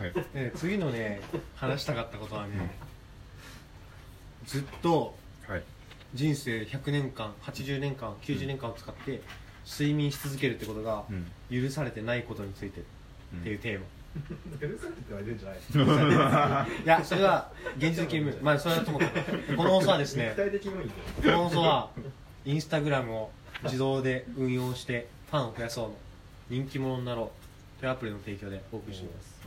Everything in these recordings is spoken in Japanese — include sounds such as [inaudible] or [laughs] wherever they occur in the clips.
はい。で次のね話したかったことはね、ずっとはい。人生100年間80年間90年間を使って睡眠し続けるってことがうん。許されてないことについてっていうテーマ、[laughs] 許されてはいるんじゃない [laughs] いやそれは現実的に無理まあそれはともかく。この放送はですね肉体的無理この放送はインスタグラムを自動で運用してファンを増やそうの。人気者になろう。というアプリの提供でお送りしています、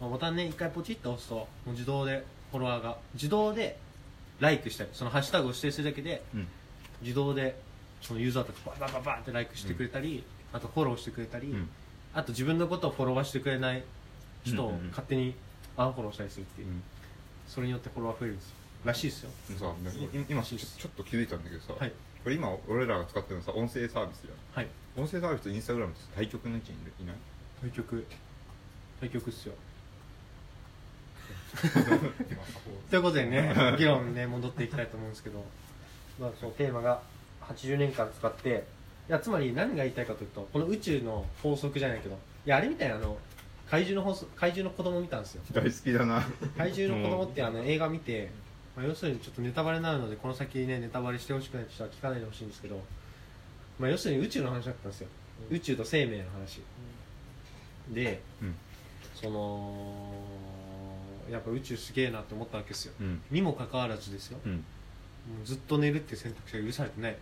まあ、ボタンね一回ポチッと押すともう自動でフォロワーが自動でライクしたりそのハッシュタグを指定するだけでうん。自動でそのユーザーたちバンバンバンバンってライクしてくれたり、あとフォローしてくれたり、うん。あと自分のことをフォロワーしてくれない人をうんうんうん。勝手にアンフォローしたりするっていう、うん。それによってフォロワー増えるんですよ。らしいです。よさい今ちょちょっと気づいたんだけどさ、はい。これ今俺らが使ってるのさ音声サービスじゃん。はい。音声サービスとインスタグラムって対極の位置にいない？対局。対局っすよ [laughs] ということでね議論にね戻っていきたいと思うんですけど、まあ、そのテーマが80年間使っていやつまり何が言いたいかというとこの宇宙の法則じゃないけどいやあれみたいなあの怪獣の法則怪獣の子供見たんですよ。大好きだな。怪獣の子供ってあの映画見て、まあ、要するにちょっとネタバレになるのでこの先ねネタバレしてほしくない人は聞かないでほしいんですけど、まあ、要するに宇宙の話だったんですよ。宇宙と生命の話。でうん。そのやっぱ宇宙すげえなって思ったわけですよ。うん。にもかかわらずですよ。うん。もうずっと寝るっていう選択肢が許されてない。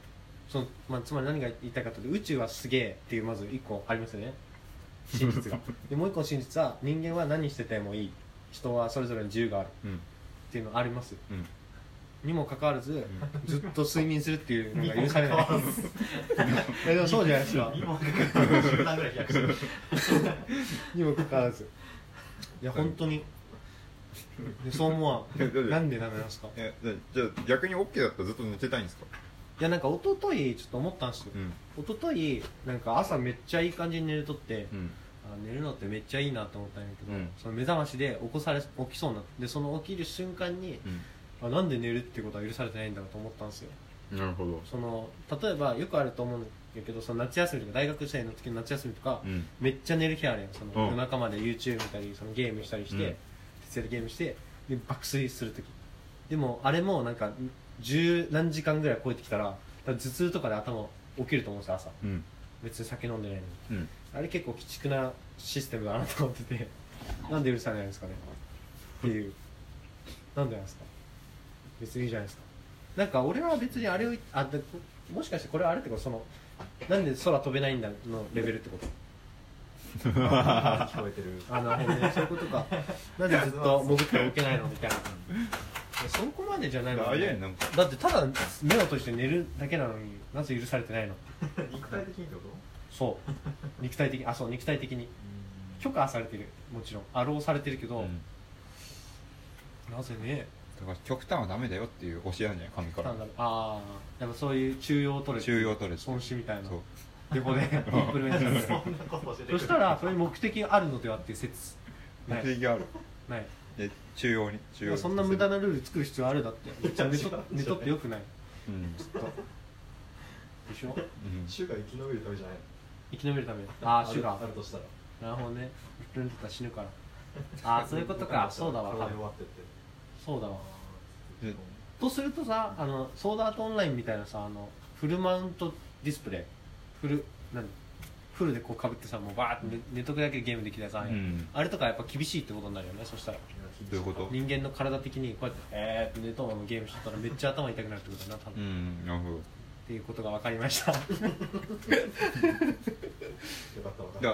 その、まあ、つまり何が言いたいかというと宇宙はすげえっていうまず一個ありますよね。真実が。[laughs] でもう一個の真実は人間は何しててもいい。人はそれぞれの自由がある。うん。っていうのあります。うん。にもかかわらず、ずっと睡眠するっていうのが許されない。いやでもそうじゃないですか。今10段ぐらい飛躍してるにもかかわらず。いや本当にでそう思わん。なんでダメなんですか？えじゃあ逆に OK だったらずっと寝てたいんですか？いやなんか一昨日ちょっと思ったんですよ、ん。一昨日なんか朝めっちゃいい感じに寝るとって、うん。あ寝るのってめっちゃいいなと思ったんだけど、うん。その目覚ましで起こされ起きそうになってでその起きる瞬間に、あなんで寝るってことは許されてないんだろうと思ったんですよ。うんなるほど。その例えばよくあると思うんだけどその夏休みとか大学生の時の夏休みとか、うん。めっちゃ寝る日あるやん。そのうん。夜中まで YouTube 見たりそのゲームしたりして、ゲームしてで爆睡する時。でもあれもなんか十何時間ぐらい超えてきたら頭痛とかで頭起きると思うんですよ朝。うん。別に酒飲んでないのに。うん。あれ結構鬼畜なシステムだなと思ってて。[laughs] なんで許されないんですかね。っていう。なんでなんですか。別にいいじゃないですか。なんか俺は別にあれをあでもしかしてこれはあれってことそのなんで空飛べないんだのレベルってこと？聞こえてる。あなるほどねそういうことか。なんでずっと潜って動けないのみたいなそこまでじゃないのあいやなんかだってただ目を閉じて寝るだけなのになぜ許されてないの肉体的にってことそう？肉体的あそう肉体的に。許可はされてる。もちろん。アローされてるけど、うん。なぜね。だから極端はダメだよっていう教えなんじゃない神から。ああやっぱそういう中庸を取れ中庸取れ孫子みたいな。そうでこでインプルメントされてるそんなこと教えてそしたらそれに目的があるのではっていう説。目ない。的がある。ない。で中央に中央に。そんな無駄なルール作る必要あるだって。めっちゃ寝と [laughs] 寝とってよくない？うん。ずっと。でしょ？うん。種が生き延びるためじゃない生き延びるため。あある種があるとしたら。なるほどね。一分だったら死ぬから。[laughs] ああそういうことか。そうだわ。ってって。そうだわ。でとするとさあのソードアートオンラインみたいなさあのフルマウントディスプレイフル何フルでこうかぶってさもうバーって寝寝とくだけでゲームできるやつあるやん。うん。あれとかやっぱ厳しいってことになるよねそしたら。どういうこと？人間の体的にこうやってえーって寝とのゲームしとったらめっちゃ頭痛くなるってことだな多う分、っん。なるほど。ていうことが分かりました。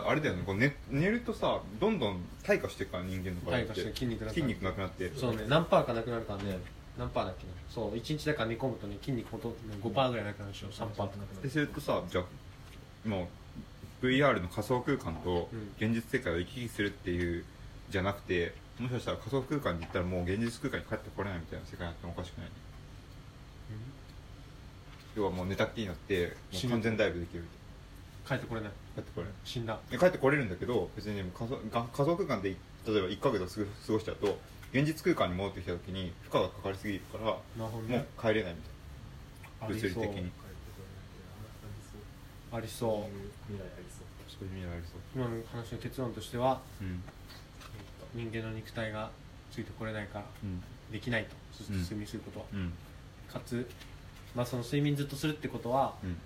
あれだよねこう寝寝るとさどんどん退化していくから人間の体って。退化して筋肉なくなる筋肉なくなって。そうね何パーかなくなるからね。何パーだっけな。そう1日だから寝込むとね筋肉ほとんど5パーぐらいなくなるでしょ3パーとか。でするとさじゃあもう VR の仮想空間とうん。現実世界を行き来するっていうじゃなくてもしかしたら仮想空間に行ったらもう現実空間に帰ってこれないみたいな世界になってもおかしくない要はもう寝たっきりになってもう完全ダイブできるみ帰ってこれない。たいな帰ってこれない。死んだ。で帰ってこれるんだけど別にね仮想が仮想空間で例えば1ヶ月を過ごしちゃうと現実空間に戻ってきた時に負荷がかかりすぎるからもうね帰れないみたいな。物理的にありそう。未来ありそうそういう意味がありそう。今の話の結論としてはうん。人間の肉体がついてこれないからうん。できないとずっと。うん。睡眠することは、うん。かつまあその睡眠ずっとするってことはうん。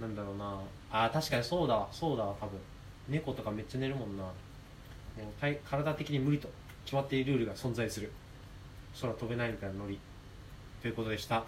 なんだろうな。あー確かにそうだわ。そうだわ多分。猫とかめっちゃ寝るもんな。もう体体的に無理と。決まっているルールが存在する。空飛べないみたいなノリ。ということでした